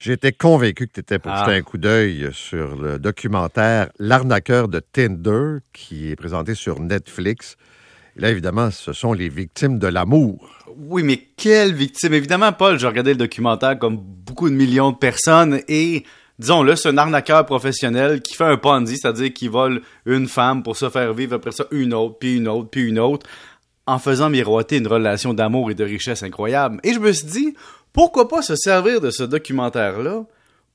J'étais convaincu que tu étais pour Ah. jeter un coup d'œil sur le documentaire L'arnaqueur de Tinder qui est présenté sur Netflix. Et là, évidemment, ce sont les victimes de l'amour. Oui, mais quelle victime. Évidemment, Paul, j'ai regardé le documentaire comme beaucoup de millions de personnes et, disons-le, c'est un arnaqueur professionnel qui fait un Ponzi, c'est-à-dire qui vole une femme pour se faire vivre, après ça une autre, puis une autre, puis une autre, en faisant miroiter une relation d'amour et de richesse incroyable. Et je me suis dit, pourquoi pas se servir de ce documentaire-là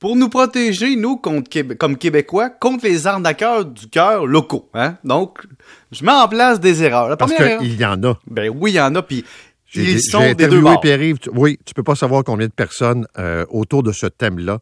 pour nous protéger, nous, contre Québé- comme Québécois, contre les arnaqueurs du cœur locaux. Hein? Donc, je mets en place des erreurs. La Parce qu'il y en a. Ben oui, il y en a, puis ils sont des deux bords. Pierre-Yves. Tu- Oui, tu peux pas savoir combien de personnes euh, autour de ce thème-là,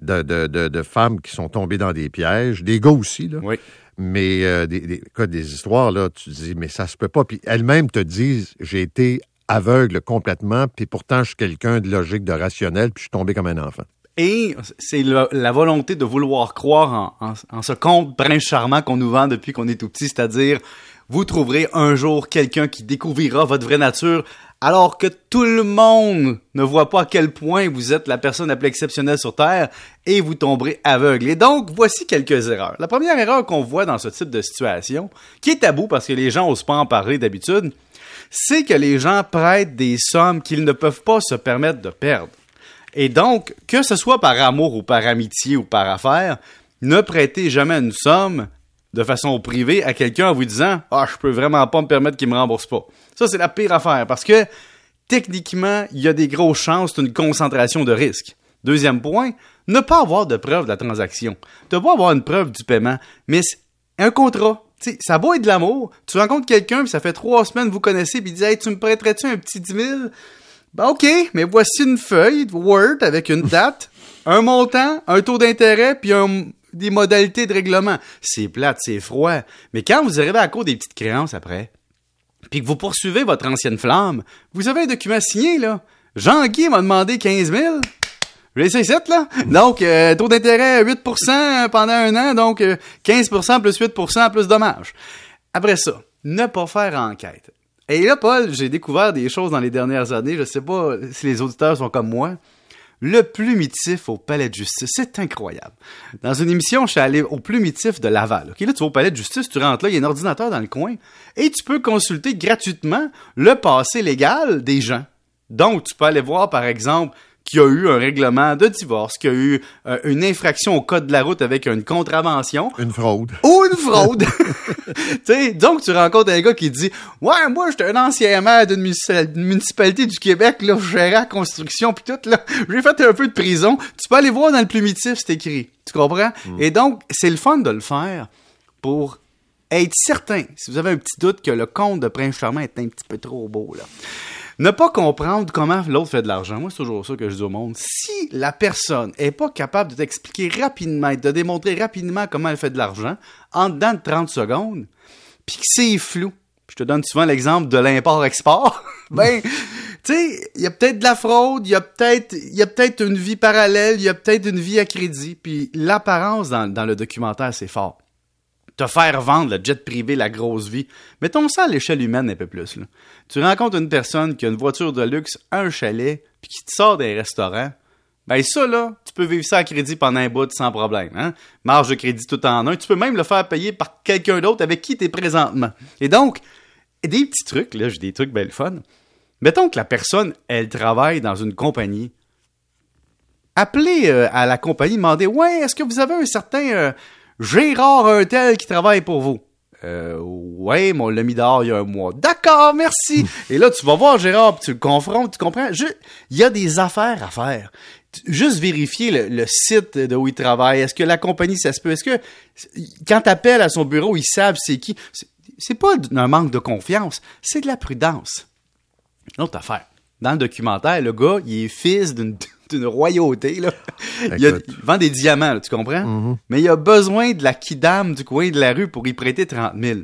de, de- de- de femmes qui sont tombées dans des pièges, des gars aussi, là. Oui. Mais euh, des, des, quoi, des histoires, là, tu te dis, mais ça se peut pas. Puis elles-mêmes te disent, j'ai été aveugle complètement, puis pourtant, je suis quelqu'un de logique, de rationnel, puis je suis tombé comme un enfant. Et c'est la volonté de vouloir croire en, en- ce conte prince charmant qu'on nous vend depuis qu'on est tout petit, c'est-à-dire vous trouverez un jour quelqu'un qui découvrira votre vraie nature, alors que tout le monde ne voit pas à quel point vous êtes la personne la plus exceptionnelle sur Terre, et vous tomberez aveugle. Et donc, voici quelques erreurs. La première erreur qu'on voit dans ce type de situation, qui est tabou parce que les gens osent pas en parler d'habitude, c'est que les gens prêtent des sommes qu'ils ne peuvent pas se permettre de perdre. Et donc, que ce soit par amour ou par amitié ou par affaire, ne prêtez jamais une somme de façon privée à quelqu'un en vous disant Ah, je peux vraiment pas me permettre qu'il me rembourse pas. Ça, c'est la pire affaire parce que techniquement, il y a des grosses chances d'une concentration de risque. Deuxième point, ne pas avoir de preuve de la transaction. Ne pas avoir une preuve du paiement, mais un contrat. Tu sais, ça va être de l'amour. Tu rencontres quelqu'un, puis ça fait trois semaines que vous connaissez, puis il dit Hey, tu me prêterais-tu un petit 10 000 ben OK, mais voici une feuille de Word avec une date, un montant, un taux d'intérêt, puis un- des modalités de règlement. C'est plate, c'est froid. Mais quand vous arrivez à cause des petites créances après, puis que vous poursuivez votre ancienne flamme, vous avez un document signé, là. Jean-Guy m'a demandé 15 000. Je l'ai ici, là? Donc, euh, taux d'intérêt 8% pendant un an, donc euh, 15% plus 8% plus dommages. Après ça, ne pas faire enquête. Et là, Paul, j'ai découvert des choses dans les dernières années. Je sais pas si les auditeurs sont comme moi. Le plumitif au palais de justice, c'est incroyable. Dans une émission, je suis allé au plumitif de Laval. Là, tu vas au palais de justice, tu rentres là, il y a un ordinateur dans le coin, et tu peux consulter gratuitement le passé légal des gens. Donc, tu peux aller voir, par exemple, qu'il y a eu un règlement de divorce, qu'il y a eu euh, une infraction au code de la route avec une contravention, Une fraude. ou une fraude. donc tu rencontres un gars qui dit "Ouais, moi j'étais un ancien maire d'une munici- d'une municipalité du Québec là, je gérais la construction puis tout là, j'ai fait un peu de prison." Tu peux aller voir dans le plumitif, c'est écrit. Tu comprends? Et donc, c'est le fun de le faire pour être certain, si vous avez un petit doute que le compte de Prince Charmant est un petit peu trop beau là. Ne pas comprendre comment l'autre fait de l'argent. Moi, c'est toujours ça que je dis au monde. Si la personne est pas capable de t'expliquer rapidement et de démontrer rapidement comment elle fait de l'argent, en dedans de 30 secondes, puis que c'est flou, je te donne souvent l'exemple de l'import-export, ben, tu sais, il y a peut-être de la fraude, il y a peut-être il y a peut-être une vie parallèle, il y a peut-être une vie à crédit, puis l'apparence dans, dans le documentaire, c'est fort te faire vendre le jet privé, la grosse vie. Mettons ça à l'échelle humaine un peu plus. Tu rencontres une personne qui a une voiture de luxe, un chalet, puis qui te sort des restaurants. Ben ça, là, tu peux vivre ça à crédit pendant un bout sans problème. Hein? Marge de crédit tout en un. Tu peux même le faire payer par quelqu'un d'autre avec qui tu es présentement. Et donc, des petits trucs, là, j'ai des trucs belle fun. Mettons que la personne, elle travaille dans une compagnie. Appelez euh, à la compagnie, demandez Ouais, est-ce que vous avez un certain euh, Gérard un tel qui travaille pour vous? Euh, ouais, mais on l'a mis dehors il y a un mois. D'accord, merci. Et là, tu vas voir Gérard, tu le confrontes, tu comprends? Il y a des affaires à faire. Juste vérifier le, site de où il travaille. Est-ce que la compagnie, ça se peut? Est-ce que quand tu appelles à son bureau, ils savent c'est qui? C'est pas un manque de confiance, c'est de la prudence. L'autre affaire. Dans le documentaire, le gars, il est fils d'une d'une royauté. Là. Il, a- Écoute. il vend des diamants, là, tu comprends? Mais il a besoin de la kidam du coin de la rue pour y prêter 30 000.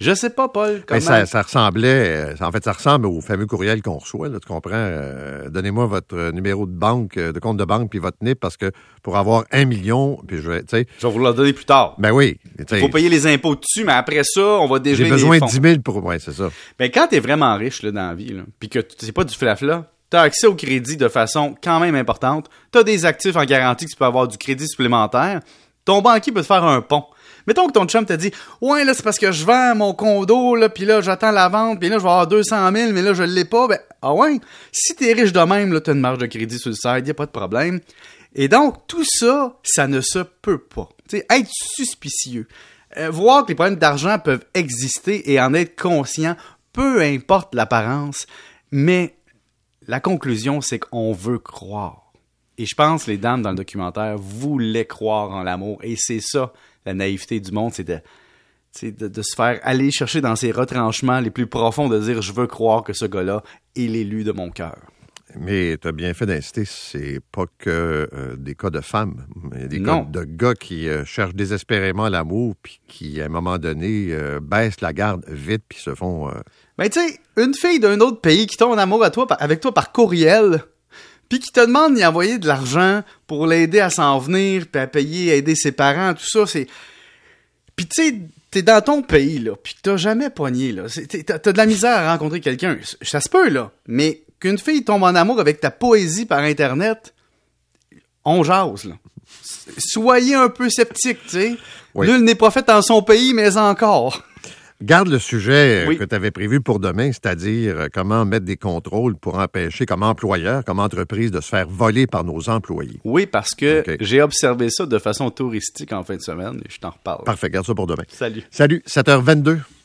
Je sais pas, Paul, comment... Ben, ça, ça ressemblait, euh, en fait, ça ressemble au fameux courriel qu'on reçoit, là, tu comprends? Euh, Donnez-moi votre euh, numéro de banque, de compte de banque, puis votre NIP, parce que pour avoir un million, puis je vais, tu Je vais vous le donner plus tard. ben oui, tu Il faut payer les impôts dessus, mais après ça, on va dégeler j'ai les besoin fonds. de 10 000 pour, ouais, c'est ça. Ben, quand t'es vraiment riche là, dans la vie, puis que c'est pas du flafla, tu as accès au crédit de façon quand même importante, tu as des actifs en garantie que tu peux avoir du crédit supplémentaire, ton banquier peut te faire un pont. Mettons que ton chum t'a dit Ouais, là, c'est parce que je vends mon condo, là, puis là, j'attends la vente, puis là, je vais avoir 200 000, mais là, je l'ai pas. Ben, ah ouais, si t'es riche de même, là, t'as une marge de crédit sur le site, y a pas de problème. Et donc, tout ça, ça ne se peut pas. sais, être suspicieux. Euh, voir que les problèmes d'argent peuvent exister et en être conscient, peu importe l'apparence, mais la conclusion, c'est qu'on veut croire. Et je pense les dames dans le documentaire voulaient croire en l'amour. Et c'est ça, la naïveté du monde, c'est de, de, se faire aller chercher dans ses retranchements les plus profonds, de dire je veux croire que ce gars-là est l'élu de mon cœur. Mais tu as bien fait d'insister, c'est pas que euh, des cas de femmes, mais des cas de gars qui euh, cherchent désespérément l'amour, puis qui, à un moment donné, euh, baissent la garde vite, puis se font. Mais tu sais, une fille d'un autre pays qui tombe en amour à toi, avec toi par courriel, puis qui te demande d'y envoyer de l'argent pour l'aider à s'en venir, puis à payer, à aider ses parents, tout ça, c'est. Puis tu sais, t'es dans ton pays, là, puis t'as jamais poigné, là. T'as de la misère à rencontrer quelqu'un. Ça se peut, là. Mais qu'une fille tombe en amour avec ta poésie par Internet, on jase, là. Soyez un peu sceptique, tu sais. Nul n'est prophète dans son pays, mais encore. Garde le sujet euh, que tu avais prévu pour demain, c'est-à-dire euh, comment mettre des contrôles pour empêcher, comme employeur, comme entreprise, de se faire voler par nos employés. Oui, parce que j'ai observé ça de façon touristique en fin de semaine et je t'en reparle. Parfait, garde ça pour demain. Salut. Salut, 7h22.